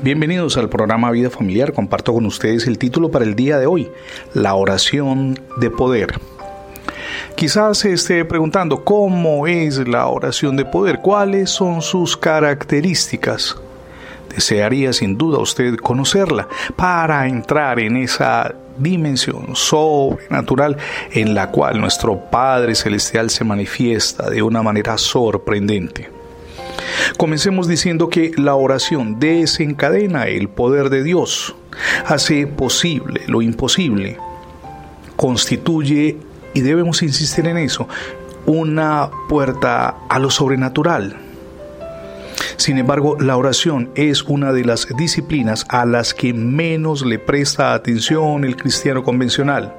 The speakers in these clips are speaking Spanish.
Bienvenidos al programa Vida Familiar. Comparto con ustedes el título para el día de hoy, la oración de poder. Quizás se esté preguntando cómo es la oración de poder, cuáles son sus características. Desearía sin duda usted conocerla para entrar en esa dimensión sobrenatural en la cual nuestro Padre Celestial se manifiesta de una manera sorprendente. Comencemos diciendo que la oración desencadena el poder de Dios, hace posible lo imposible, constituye, y debemos insistir en eso, una puerta a lo sobrenatural. Sin embargo, la oración es una de las disciplinas a las que menos le presta atención el cristiano convencional.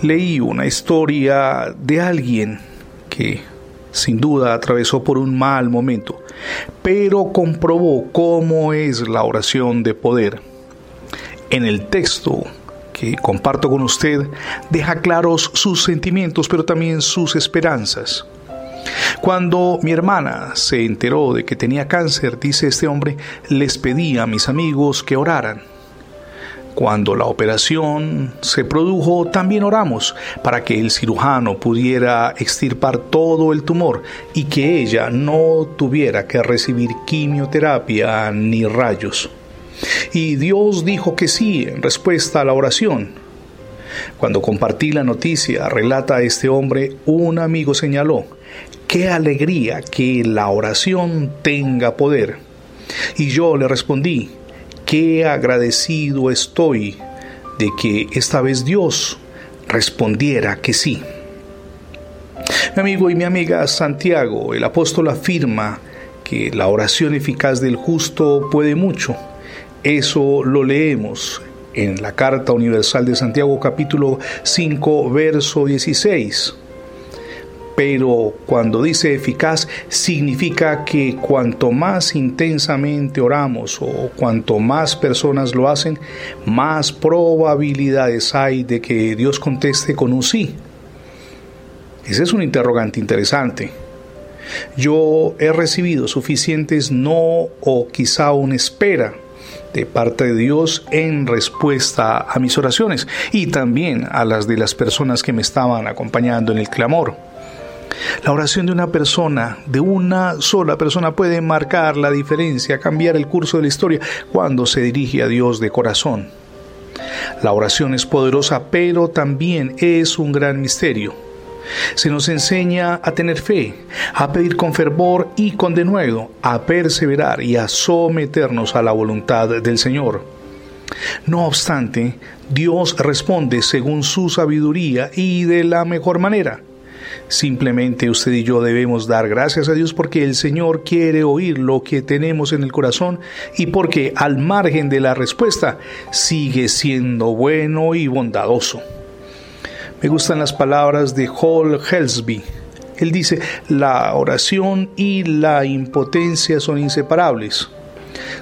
Leí una historia de alguien que sin duda atravesó por un mal momento, pero comprobó cómo es la oración de poder. En el texto que comparto con usted, deja claros sus sentimientos, pero también sus esperanzas. Cuando mi hermana se enteró de que tenía cáncer, dice este hombre, les pedí a mis amigos que oraran. Cuando la operación se produjo, también oramos para que el cirujano pudiera extirpar todo el tumor y que ella no tuviera que recibir quimioterapia ni rayos. Y Dios dijo que sí en respuesta a la oración. Cuando compartí la noticia, relata este hombre, un amigo señaló, qué alegría que la oración tenga poder. Y yo le respondí, qué agradecido estoy de que esta vez Dios respondiera que sí. Mi amigo y mi amiga Santiago, el apóstol afirma que la oración eficaz del justo puede mucho. Eso lo leemos en la Carta Universal de Santiago capítulo 5 verso 16 pero cuando dice eficaz significa que cuanto más intensamente oramos o cuanto más personas lo hacen, más probabilidades hay de que Dios conteste con un sí. Ese es un interrogante interesante. Yo he recibido suficientes no o quizá una espera de parte de Dios en respuesta a mis oraciones y también a las de las personas que me estaban acompañando en el clamor. La oración de una persona, de una sola persona, puede marcar la diferencia, cambiar el curso de la historia cuando se dirige a Dios de corazón. La oración es poderosa, pero también es un gran misterio. Se nos enseña a tener fe, a pedir con fervor y con denuedo, a perseverar y a someternos a la voluntad del Señor. No obstante, Dios responde según su sabiduría y de la mejor manera. Simplemente usted y yo debemos dar gracias a Dios porque el Señor quiere oír lo que tenemos en el corazón y porque al margen de la respuesta sigue siendo bueno y bondadoso. Me gustan las palabras de Hall Helsby. Él dice, la oración y la impotencia son inseparables.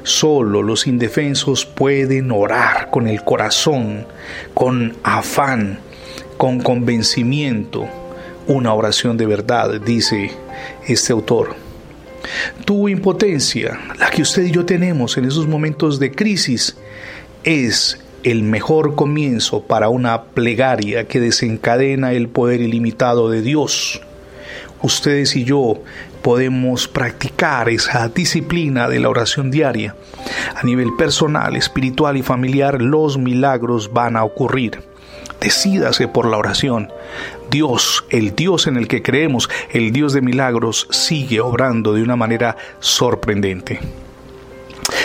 Solo los indefensos pueden orar con el corazón, con afán, con convencimiento una oración de verdad, dice este autor. Tu impotencia, la que usted y yo tenemos en esos momentos de crisis, es el mejor comienzo para una plegaria que desencadena el poder ilimitado de Dios. Ustedes y yo podemos practicar esa disciplina de la oración diaria. A nivel personal, espiritual y familiar, los milagros van a ocurrir. Decídase por la oración. Dios, el Dios en el que creemos, el Dios de milagros, sigue obrando de una manera sorprendente.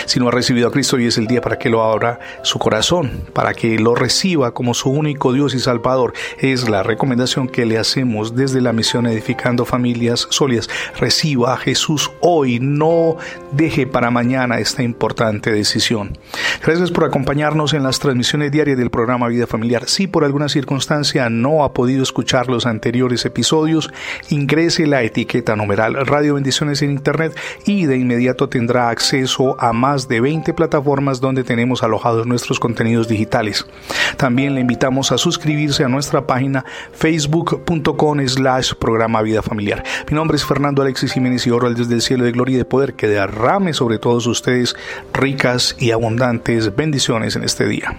Si no ha recibido a Cristo, hoy es el día para que lo abra su corazón, para que lo reciba como su único Dios y Salvador. Es la recomendación que le hacemos desde la misión Edificando Familias Sólidas. Reciba a Jesús hoy, no deje para mañana esta importante decisión. Gracias por acompañarnos en las transmisiones diarias del programa Vida Familiar. Si por alguna circunstancia no ha podido escuchar los anteriores episodios, ingrese la etiqueta numeral Radio Bendiciones en Internet y de inmediato tendrá acceso a más de 20 plataformas donde tenemos alojados nuestros contenidos digitales. También le invitamos a suscribirse a nuestra página facebook.com slash programa Vida Familiar. Mi nombre es Fernando Alexis Jiménez y oro desde el cielo de gloria y de poder que derrame sobre todos ustedes ricas y abundantes bendiciones en este día.